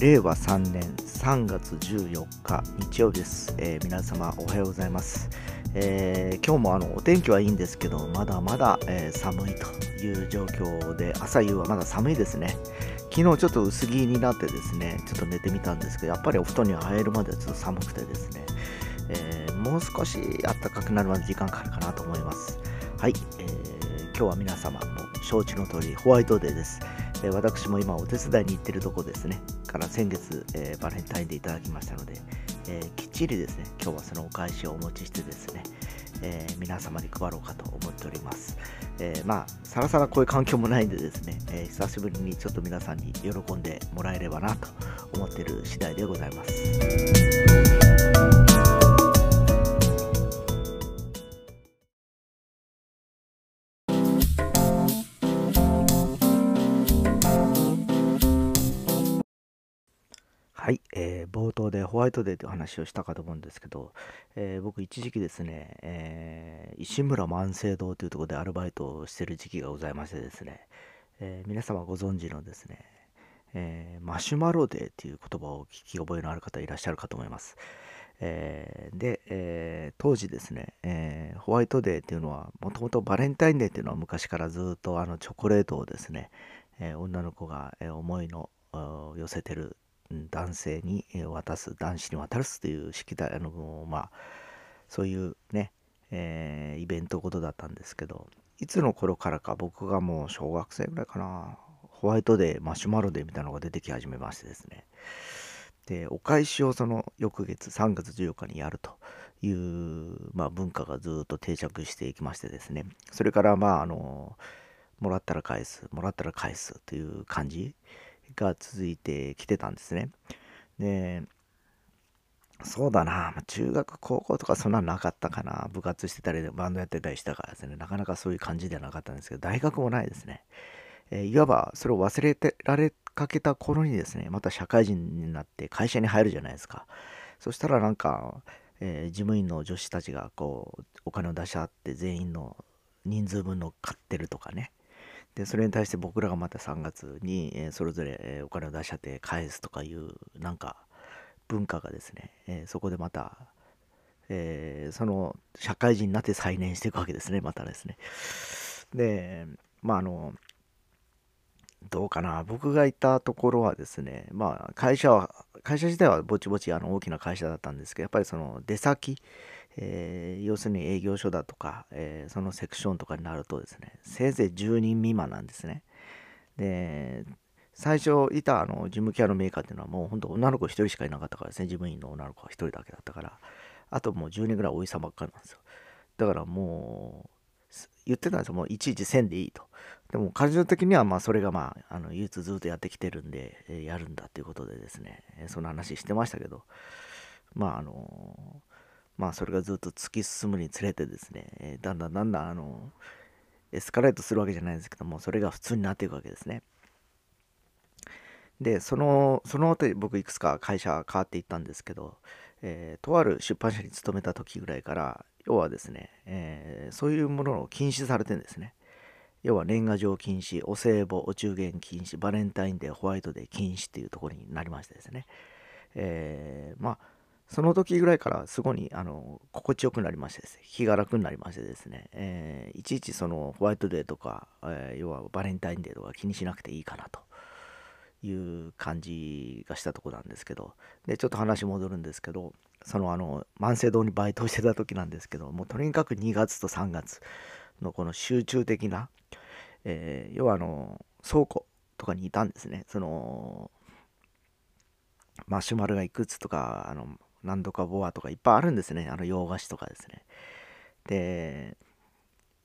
令和3年3月14日日曜日です、えー皆様おはようございます、えー今日もあのお天気はいいんですけどまだまだ、えー寒いという状況で朝夕はまだ寒いですね。昨日ちょっと薄着になってですねちょっと寝てみたんですけどやっぱりお布団に入るまではちょっと寒くてですね、えーもう少し暖かくなるまで時間かかるかなと思います。はい、えー今日は皆様も承知の通りホワイトデーです。私も今お手伝いに行ってるとこですね。から先月、えーバレンタインでいただきましたので、えーきっちりですね今日はそのお返しをお持ちしてですね、えー皆様に配ろうかと思っております、えーまあさらさらこういう環境もないんでですね、えー久しぶりにちょっと皆さんに喜んでもらえればなと思っている次第でございます。冒頭でホワイトデーという話をしたかと思うんですけど、えー僕一時期ですね、えー石村万世堂というところでアルバイトをしてる時期がございましてですね、えー皆様ご存知のですね、えーマシュマロデーという言葉を聞き覚えのある方いらっしゃるかと思います。えーで、えー当時ですね、えーホワイトデーっていうのはもともとバレンタインデーっていうのは昔からずっとあのチョコレートをですね、えー女の子がえー思いの寄せてる男性に渡す男子に渡すという式だあのまあそういうね、えーイベントごとだったんですけどいつの頃からか僕がもう小学生ぐらいかなホワイトデーマシュマロデーみたいなのが出てき始めましてですね。でお返しをその翌月3月14日にやるという、まあ、文化がずっと定着していきましてですね。それからまああのもらったら返すもらったら返すという感じが続いてきてたんですね。でそうだな。中学高校とかそんなのなかったかな。部活してたりバンドやってたりしたからですね。なかなかそういう感じではなかったんですけど大学もないですね。えーいわばそれを忘れてられかけた頃にですねまた社会人になって会社に入るじゃないですか。そしたらなんか、えー事務員の女子たちがこうお金を出し合って全員の人数分の買ってるとかね。でそれに対して僕らがまた3月に、えそれぞれ、えお金を出し合って返すとかいうなんか文化がですね、えそこでまた、えーその社会人になって再燃していくわけですねまたですね。でまああのどうかな。僕がいたところはですねまあ会社は会社自体はぼちぼちあの大きな会社だったんですけどやっぱりその出先、えー要するに営業所だとか、えーそのセクションとかになるとですねせいぜい10人未満なんですね。で最初いたあの事務系のメーカーっていうのはもう本当女の子1人しかいなかったからですね。事務員の女の子は1人だけだったから。あともう10人ぐらいおじさばっかりなんですよ。だからもう言ってたんですよ。もういちいち1000でいいと。でも感情的にはまあそれがまああの唯一ずっとやってきてるんで、えやるんだっていうことでですね、えーその話してましたけど。まああのまあそれがずっと突き進むにつれてですね、えーだんだんだんだんあのエスカレートするわけじゃないんですけどもそれが普通になっていくわけですね。でそのその後僕いくつか会社変わっていったんですけど、えーとある出版社に勤めた時ぐらいから要はですね、えーそういうものを禁止されてんですね。要は年賀状禁止お歳暮お中元禁止バレンタインデーホワイトデー禁止っていうところになりましてですね、えーまあその時ぐらいからすごいあの心地よくなりましてですね。気が楽になりましてですね、えーいちいちそのホワイトデーとか、えー要はバレンタインデーとか気にしなくていいかなと。いう感じがしたとこなんですけど。でちょっと話戻るんですけどそのあの万世堂にバイトしてた時なんですけどもうとにかく2月と3月のこの集中的な、えー要はあの倉庫とかにいたんですね。そのマシュマロがいくつとかあの何度かボアとかいっぱいあるんですね。あの洋菓子とかですね。で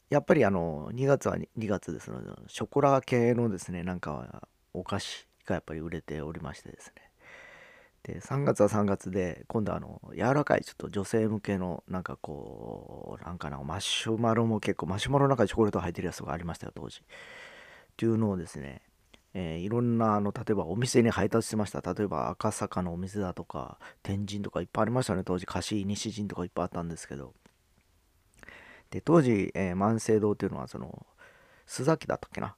やっぱりあの2月は 2, 月ですのでショコラ系のですねなんかお菓子がやっぱり売れておりましてですね。で3月は3月で今度はあの柔らかいちょっと女性向けのなんかこうなんかなマシュマロも結構マシュマロの中にチョコレート入ってるやつがありましたよ当時。っていうのをですね、えーいろんなあの例えばお店に配達してました。例えば赤坂のお店だとか天神とかいっぱいありましたね。当時貸し西陣とかいっぱいあったんですけど。で当時、えー万世堂っていうのはその須崎だったっけな、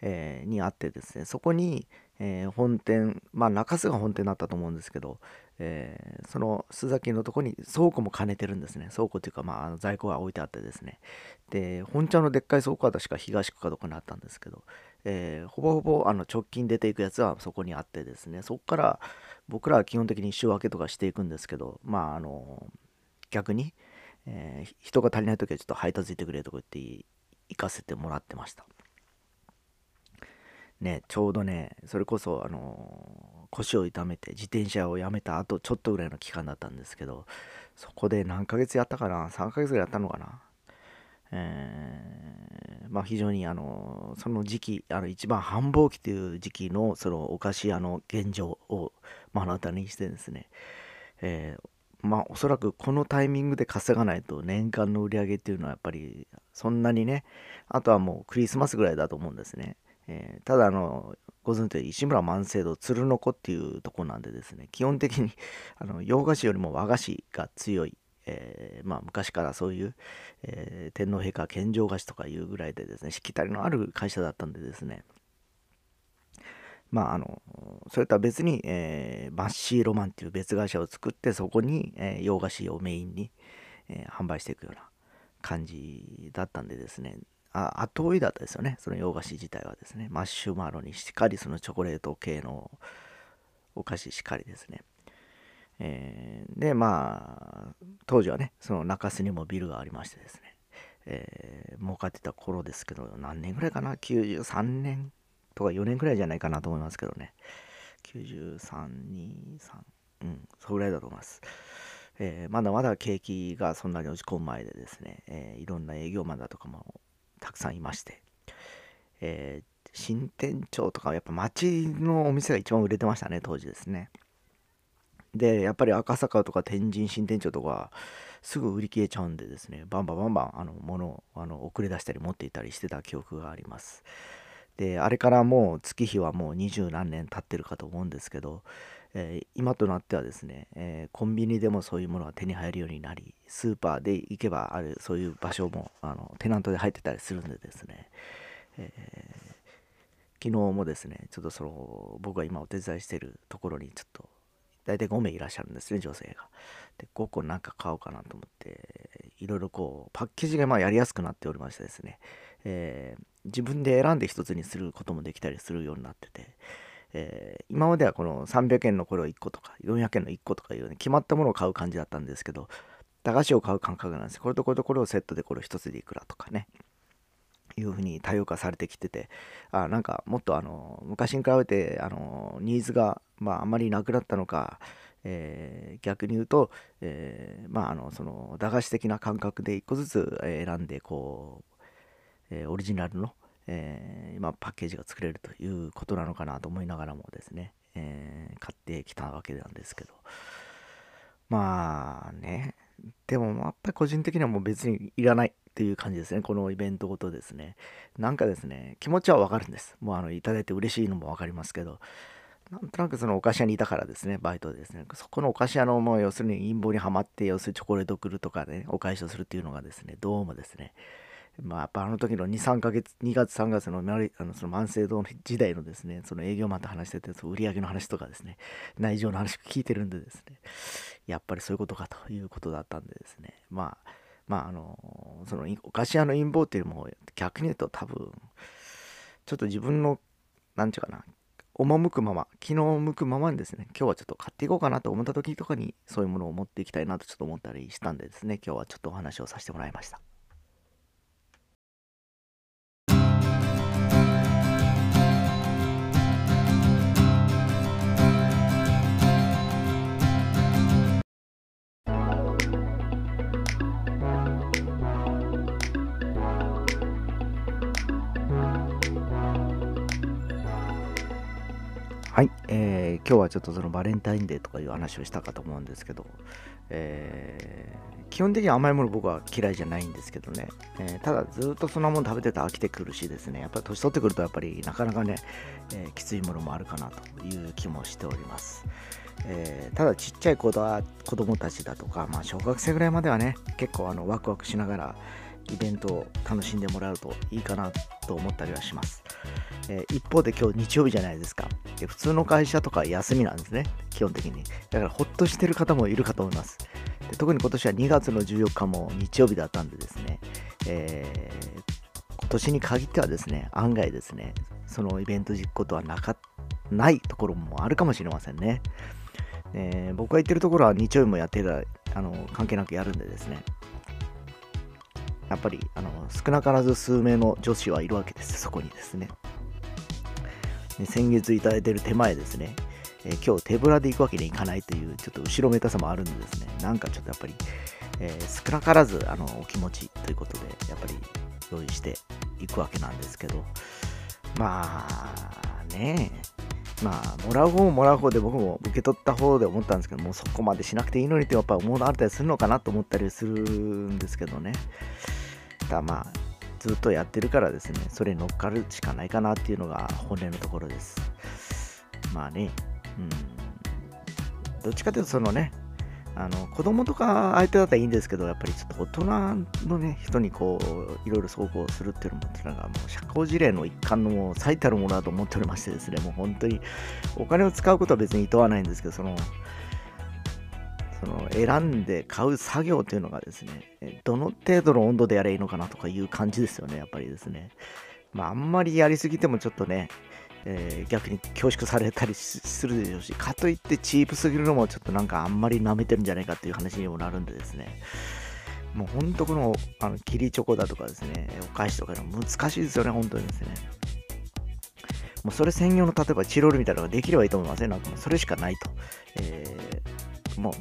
えー、にあってですね。そこに、えー、本店まあ中洲が本店だったと思うんですけど、えー、その須崎のとこに倉庫も兼ねてるんですね。倉庫というか、まあ、あの在庫が置いてあってですね。で本茶のでっかい倉庫は確か東区かどこにあったんですけど、えー、ほぼほぼあの直近出ていくやつはそこにあってですね。そこから僕らは基本的に週明けとかしていくんですけどまああの逆に、えー、人が足りない時はちょっと配達行ってくれとか言って行かせてもらってました。ねちょうどねそれこそあの腰を痛めて自転車をやめた後ちょっとぐらいの期間だったんですけどそこで何ヶ月やったかな？3ヶ月ぐらいやったのかな？えー、まあ、非常にあのその時期あの一番繁忙期という時期のそのお菓子屋の現状を目の当たりにしてですね、えー、まあおそらくこのタイミングで稼がないと年間の売り上げっていうのはやっぱりそんなにねあとはもうクリスマスぐらいだと思うんですね、えー、ただあのご存知で石村万世堂鶴の子っていうとこなんでですね基本的にあの洋菓子よりも和菓子が強いえー、まあ、昔からそういう、えー、天皇陛下献上菓子とかいうぐらいでですねしきたりのある会社だったんでですね。まああのそれとは別に、えー、マッシーロマンっていう別会社を作ってそこに、え洋菓子をメインに、え販売していくような感じだったんでですね。あ後追いだったですよね。その洋菓子自体はですね。マッシュマロにしっかりそのチョコレート系のお菓子しっかりですね。えー、でまあ当時はねその中洲にもビルがありましてですね、えー、儲かってた頃ですけど何年ぐらいかな？93年とか4年ぐらいじゃないかなと思いますけどね。9323うんそれぐらいだと思います、えー、まだまだ景気がそんなに落ち込む前でですね、えー、いろんな営業マンだとかもたくさんいまして、えー、新店長とかはやっぱ街のお店が一番売れてましたね当時ですね。でやっぱり赤坂とか天神新店長とかすぐ売り切れちゃうんでですねバンバンバンバンあの物をあの送り出したり持っていたりしてた記憶があります。であれからもう月日はもう二十何年経ってるかと思うんですけど、えー、今となってはですね、えー、コンビニでもそういうものが手に入るようになりスーパーで行けばあるそういう場所もあのテナントで入ってたりするんでですね、えー、昨日もですねちょっとその僕が今お手伝いしてるところにちょっと大体5名いらっしゃるんですね、女性が。で、5個なんか買おうかなと思って、いろいろこう、パッケージがまあやりやすくなっておりましてですね、えー、自分で選んで1つにすることもできたりするようになってて、えー、今まではこの300円のこれを1個とか、400円の1個とかいうように決まったものを買う感じだったんですけど、駄菓子を買う感覚なんです。これとこれとこれをセットでこれを1つでいくらとかね。いうふうに多様化されてきててあなんかもっとあの昔に比べてあのニーズが、まあ、あまりなくなったのか、えー、逆に言うと、えー、まああのその駄菓子的な感覚で一個ずつ選んでこう、えー、オリジナルの、え今パッケージが作れるということなのかなと思いながらもですね、え買ってきたわけなんですけど。まあねでもやっぱり個人的にはもう別にいらない。っていう感じですね。このイベントごとですね。なんかですね、気持ちはわかるんです。もうあの、いただいて嬉しいのもわかりますけど、なんとなくそのお菓子屋にいたからですね、バイトでですね、そこのお菓子屋のもう要するに陰謀にはまって、要するにチョコレートを送るとかね、お返しをするっていうのがですね、どうもですね、まあ、やっぱあの時の2、3ヶ月、2月、3月のあのその万世堂時代のですね、その営業マンと話してて、その売り上げの話とかですね、内情の話聞いてるんでですね、やっぱりそういうことかということだったんでですね、まあ、まああのそのお菓子屋の陰謀っていうのも逆に言うと多分ちょっと自分の何て言うかな赴くまま気の向くままにですね今日はちょっと買っていこうかなと思った時とかにそういうものを持っていきたいなとちょっと思ったりしたんでですね今日はちょっとお話をさせてもらいました。はい、えー、今日はちょっとそのバレンタインデーとかいう話をしたかと思うんですけど、えー、基本的に甘いもの僕は嫌いじゃないんですけどね、えー、ただずっとそんなもの食べてた飽きてくるしですね、やっぱり年取ってくるとやっぱりなかなかね、えきついものもあるかなという気もしております。えただちっちゃい子だ子供たちだとか、まあ、小学生ぐらいまではね結構あのワクワクしながらイベントを楽しんでもらうといいかなと思ったりはします。えー、一方で今日日曜日じゃないですかで。普通の会社とか休みなんですね、基本的に。だからほっとしてる方もいるかと思います。で特に今年は2月の14日も日曜日だったんでですね、えー、今年に限ってはですね、案外ですね、そのイベント実行とはなかないところもあるかもしれませんね。えー、僕が行ってるところは日曜日もやってたあの関係なくやるんでですね、やっぱりあの少なからず数名の女子はいるわけです、そこにですね。で先月いただいてる手前ですね、えー、今日手ぶらで行くわけにはいかないという、ちょっと後ろめたさもあるんでですね、なんかちょっとやっぱり、えー、少なからずあのお気持ちということで、やっぱり用意していくわけなんですけど、まあねまあ、もらう方ももらう方で僕も受け取った方で思ったんですけど、もうそこまでしなくていいのにってやっぱ思うのあったりするのかなと思ったりするんですけどね。ただまあ、ずっとやってるからですね、それに乗っかるしかないかなっていうのが本音のところです。まあね、うん。どっちかというとそのね、あの子供とか相手だったらいいんですけど、やっぱりちょっと大人のね、人にこう、いろいろ走行するっていうのも、なんかもう社交辞令の一環のもう最たるものだと思っておりましてですね、もう本当にお金を使うことは別に厭わないんですけど、その、その選んで買う作業というのがですね、どの程度の温度でやればいいのかなとかいう感じですよね、やっぱりですね。まあ、あんまりやりすぎてもちょっとね、えー、逆に恐縮されたりするでしょうし、かといってチープすぎるのもちょっとなんかあんまり舐めてるんじゃないかっていう話にもなるんでですね、もう本当この、あの、キリチョコだとかですね、お菓子とか難しいですよね、本当にですね。もうそれ専用の例えばチロールみたいなのができればいいと思いますね。なんかもうそれしかないと。えー、もう、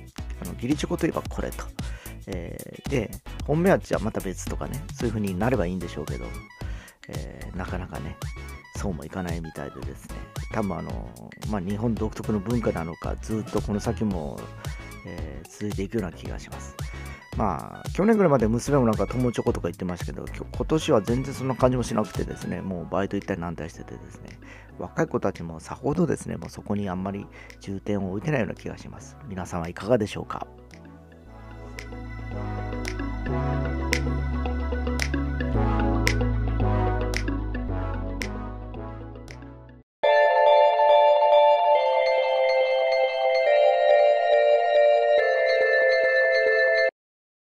あの、ギリチョコといえばこれと。えー、で、本命はじゃあまた別とかね、そういう風になればいいんでしょうけど、えー、なかなかね、そうもいかないみたいでですね、多分あの、まあ、日本独特の文化なのか、ずっとこの先も、えー、続いていくような気がします。まあ、去年ぐらいまで娘もなんか友チョコとか言ってましたけど、今年は全然そんな感じもしなくてですね、もうバイト行ったりなんたりしててですね、若い子たちもさほどですね、もうそこにあんまり重点を置いてないような気がします。皆さんはいかがでしょうか？